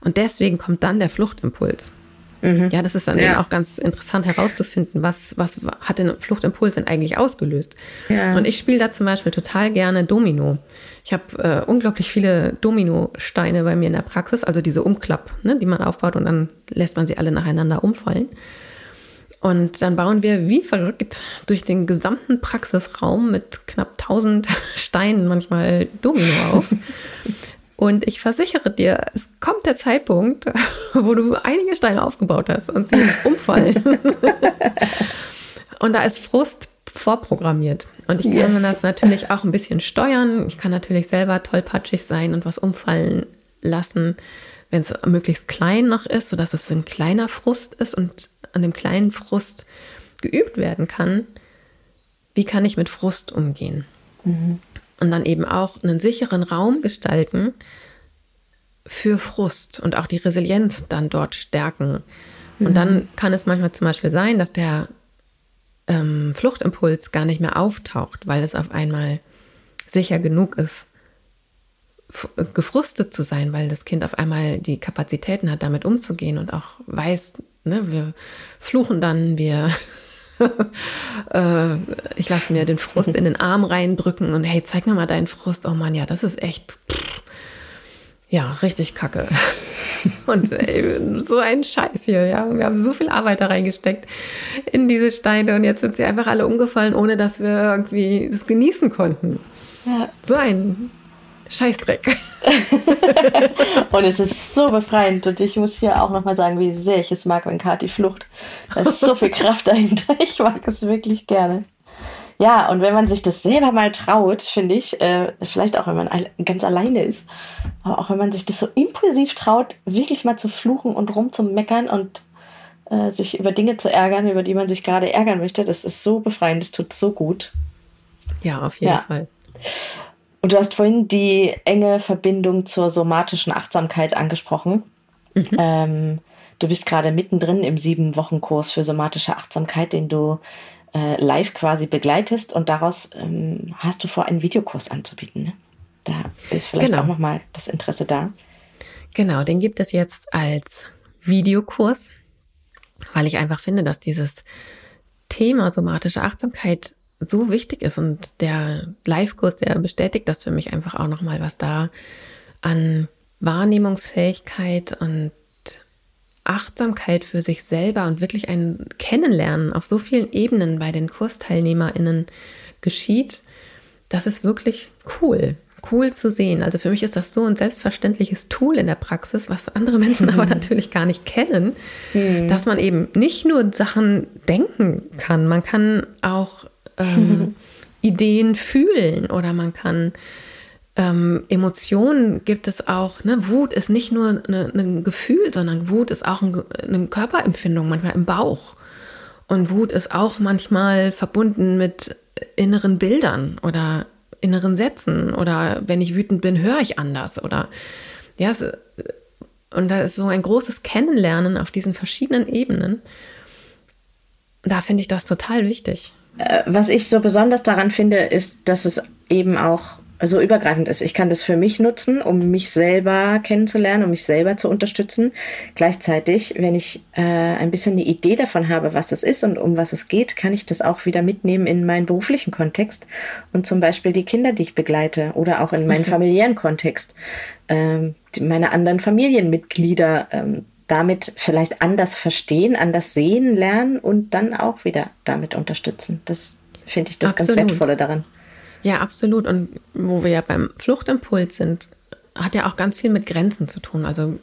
und deswegen kommt dann der Fluchtimpuls. Mhm. Ja, das ist dann ja. eben auch ganz interessant herauszufinden, was, was hat den Fluchtimpuls denn eigentlich ausgelöst. Ja. Und ich spiele da zum Beispiel total gerne Domino. Ich habe äh, unglaublich viele Dominosteine bei mir in der Praxis, also diese Umklapp, ne, die man aufbaut und dann lässt man sie alle nacheinander umfallen. Und dann bauen wir wie verrückt durch den gesamten Praxisraum mit knapp 1000 Steinen manchmal Domino auf. Und ich versichere dir, es kommt der Zeitpunkt, wo du einige Steine aufgebaut hast und sie umfallen. und da ist Frust vorprogrammiert. Und ich kann yes. das natürlich auch ein bisschen steuern. Ich kann natürlich selber tollpatschig sein und was umfallen lassen, wenn es möglichst klein noch ist, sodass es ein kleiner Frust ist und an dem kleinen Frust geübt werden kann. Wie kann ich mit Frust umgehen? Mhm. Und dann eben auch einen sicheren Raum gestalten für Frust und auch die Resilienz dann dort stärken. Und dann mhm. kann es manchmal zum Beispiel sein, dass der ähm, Fluchtimpuls gar nicht mehr auftaucht, weil es auf einmal sicher genug ist, gefrustet zu sein, weil das Kind auf einmal die Kapazitäten hat, damit umzugehen und auch weiß, ne, wir fluchen dann, wir äh, ich lasse mir den Frust in den Arm reindrücken und hey, zeig mir mal deinen Frust. Oh Mann, ja, das ist echt, pff, ja, richtig kacke. Und ey, so ein Scheiß hier, ja. Wir haben so viel Arbeit da reingesteckt in diese Steine und jetzt sind sie einfach alle umgefallen, ohne dass wir irgendwie das genießen konnten. Ja. So ein Scheißdreck. und es ist so befreiend. Und ich muss hier auch nochmal sagen, wie sehr ich es mag, wenn Kati flucht. Da ist so viel Kraft dahinter. Ich mag es wirklich gerne. Ja, und wenn man sich das selber mal traut, finde ich, äh, vielleicht auch wenn man ganz alleine ist, aber auch wenn man sich das so impulsiv traut, wirklich mal zu fluchen und rumzumeckern und äh, sich über Dinge zu ärgern, über die man sich gerade ärgern möchte, das ist so befreiend, das tut so gut. Ja, auf jeden ja. Fall. Und du hast vorhin die enge Verbindung zur somatischen Achtsamkeit angesprochen. Mhm. Ähm, du bist gerade mittendrin im sieben-Wochen-Kurs für somatische Achtsamkeit, den du äh, live quasi begleitest und daraus ähm, hast du vor, einen Videokurs anzubieten. Ne? Da ist vielleicht genau. auch nochmal das Interesse da. Genau, den gibt es jetzt als Videokurs, weil ich einfach finde, dass dieses Thema somatische Achtsamkeit so wichtig ist und der Live-Kurs, der bestätigt das für mich einfach auch nochmal, was da an Wahrnehmungsfähigkeit und Achtsamkeit für sich selber und wirklich ein Kennenlernen auf so vielen Ebenen bei den KursteilnehmerInnen geschieht, das ist wirklich cool. Cool zu sehen. Also für mich ist das so ein selbstverständliches Tool in der Praxis, was andere Menschen aber natürlich gar nicht kennen, mhm. dass man eben nicht nur Sachen denken kann, man kann auch ähm, Ideen fühlen oder man kann ähm, Emotionen gibt es auch. Ne? Wut ist nicht nur ein Gefühl, sondern Wut ist auch ein, eine Körperempfindung, manchmal im Bauch. Und Wut ist auch manchmal verbunden mit inneren Bildern oder inneren Sätzen. Oder wenn ich wütend bin, höre ich anders. Oder ja, es, und da ist so ein großes Kennenlernen auf diesen verschiedenen Ebenen. Da finde ich das total wichtig. Äh, was ich so besonders daran finde, ist, dass es eben auch so übergreifend ist. Ich kann das für mich nutzen, um mich selber kennenzulernen, um mich selber zu unterstützen. Gleichzeitig, wenn ich äh, ein bisschen eine Idee davon habe, was es ist und um was es geht, kann ich das auch wieder mitnehmen in meinen beruflichen Kontext und zum Beispiel die Kinder, die ich begleite oder auch in meinen mhm. familiären Kontext, ähm, meine anderen Familienmitglieder. Ähm, damit vielleicht anders verstehen, anders sehen lernen und dann auch wieder damit unterstützen. Das finde ich das Absolut. ganz Wertvolle daran. Ja, absolut. Und wo wir ja beim Fluchtimpuls sind, hat ja auch ganz viel mit Grenzen zu tun. Also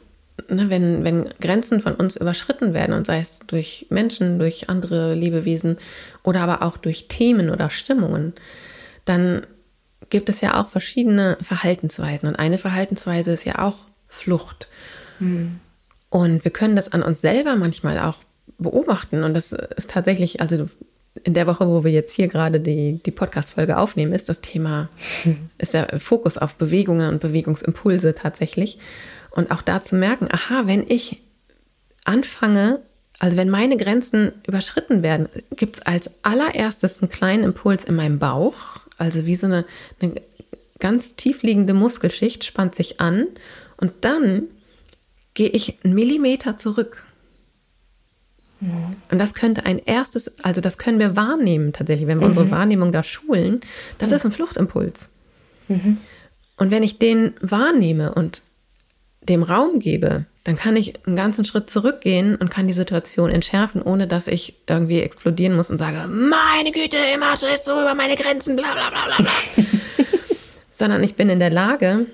ne, wenn, wenn Grenzen von uns überschritten werden, und sei es durch Menschen, durch andere Lebewesen oder aber auch durch Themen oder Stimmungen, dann gibt es ja auch verschiedene Verhaltensweisen. Und eine Verhaltensweise ist ja auch Flucht. Hm. Und wir können das an uns selber manchmal auch beobachten. Und das ist tatsächlich, also in der Woche, wo wir jetzt hier gerade die, die Podcast-Folge aufnehmen, ist das Thema, ist der Fokus auf Bewegungen und Bewegungsimpulse tatsächlich. Und auch da zu merken, aha, wenn ich anfange, also wenn meine Grenzen überschritten werden, gibt es als allererstes einen kleinen Impuls in meinem Bauch, also wie so eine, eine ganz tiefliegende Muskelschicht spannt sich an und dann gehe ich einen Millimeter zurück Mhm. Und das könnte ein erstes, also das können wir wahrnehmen tatsächlich, wenn wir mhm. unsere Wahrnehmung da schulen. Das mhm. ist ein Fluchtimpuls. Mhm. Und wenn ich den wahrnehme und dem Raum gebe, dann kann ich einen ganzen Schritt zurückgehen und kann die Situation entschärfen, ohne dass ich irgendwie explodieren muss und sage, meine Güte, immer scheißt so über meine Grenzen, bla bla bla bla. Sondern ich bin in der Lage,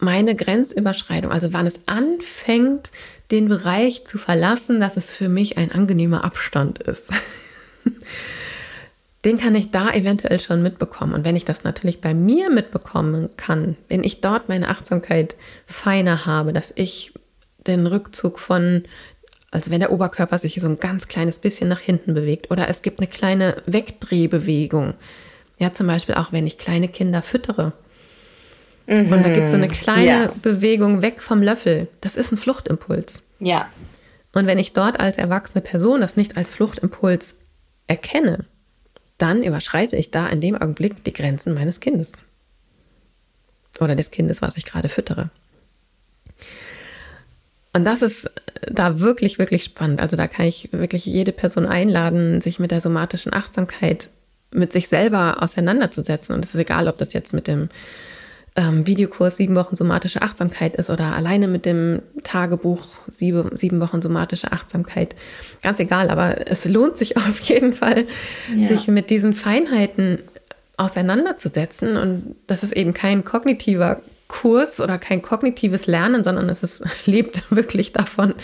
meine Grenzüberschreitung, also wann es anfängt, den Bereich zu verlassen, dass es für mich ein angenehmer Abstand ist. den kann ich da eventuell schon mitbekommen. Und wenn ich das natürlich bei mir mitbekommen kann, wenn ich dort meine Achtsamkeit feiner habe, dass ich den Rückzug von, also wenn der Oberkörper sich so ein ganz kleines bisschen nach hinten bewegt oder es gibt eine kleine Wegdrehbewegung. Ja, zum Beispiel auch wenn ich kleine Kinder füttere. Mhm. Und da gibt es so eine kleine ja. Bewegung weg vom Löffel. Das ist ein Fluchtimpuls. Ja. Und wenn ich dort als erwachsene Person das nicht als Fluchtimpuls erkenne, dann überschreite ich da in dem Augenblick die Grenzen meines Kindes. Oder des Kindes, was ich gerade füttere. Und das ist da wirklich, wirklich spannend. Also da kann ich wirklich jede Person einladen, sich mit der somatischen Achtsamkeit mit sich selber auseinanderzusetzen. Und es ist egal, ob das jetzt mit dem ähm, Videokurs sieben Wochen somatische Achtsamkeit ist oder alleine mit dem Tagebuch sieben, sieben Wochen somatische Achtsamkeit. Ganz egal, aber es lohnt sich auf jeden Fall, ja. sich mit diesen Feinheiten auseinanderzusetzen. Und das ist eben kein kognitiver Kurs oder kein kognitives Lernen, sondern es ist, lebt wirklich davon,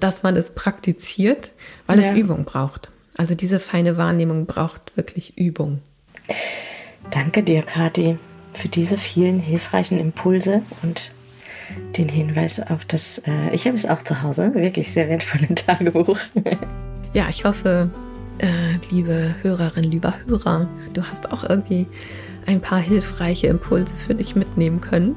dass man es praktiziert, weil ja. es Übung braucht. Also diese feine Wahrnehmung braucht wirklich Übung. Danke dir, Kathi für diese vielen hilfreichen Impulse und den Hinweis auf das, äh, ich habe es auch zu Hause, wirklich sehr wertvolle Tagebuch. ja, ich hoffe, äh, liebe Hörerin, lieber Hörer, du hast auch irgendwie ein paar hilfreiche Impulse für dich mitnehmen können.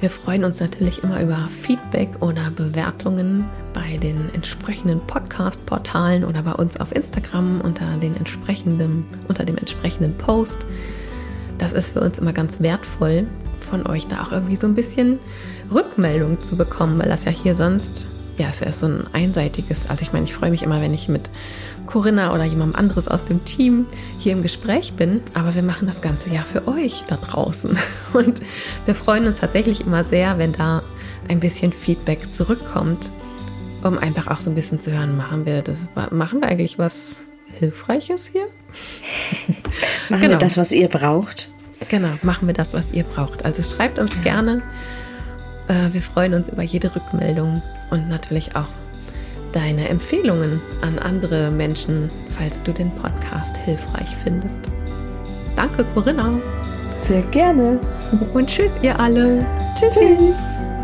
Wir freuen uns natürlich immer über Feedback oder Bewertungen bei den entsprechenden Podcast-Portalen oder bei uns auf Instagram unter, den entsprechenden, unter dem entsprechenden Post das ist für uns immer ganz wertvoll, von euch da auch irgendwie so ein bisschen Rückmeldung zu bekommen, weil das ja hier sonst, ja, ist ja so ein einseitiges. Also ich meine, ich freue mich immer, wenn ich mit Corinna oder jemand anderes aus dem Team hier im Gespräch bin, aber wir machen das Ganze ja für euch da draußen. Und wir freuen uns tatsächlich immer sehr, wenn da ein bisschen Feedback zurückkommt, um einfach auch so ein bisschen zu hören, machen wir das, machen wir eigentlich was Hilfreiches hier? machen genau. wir das, was ihr braucht? Genau, machen wir das, was ihr braucht. Also schreibt uns ja. gerne. Äh, wir freuen uns über jede Rückmeldung und natürlich auch deine Empfehlungen an andere Menschen, falls du den Podcast hilfreich findest. Danke, Corinna. Sehr gerne. Und tschüss, ihr alle. Tschüss. tschüss.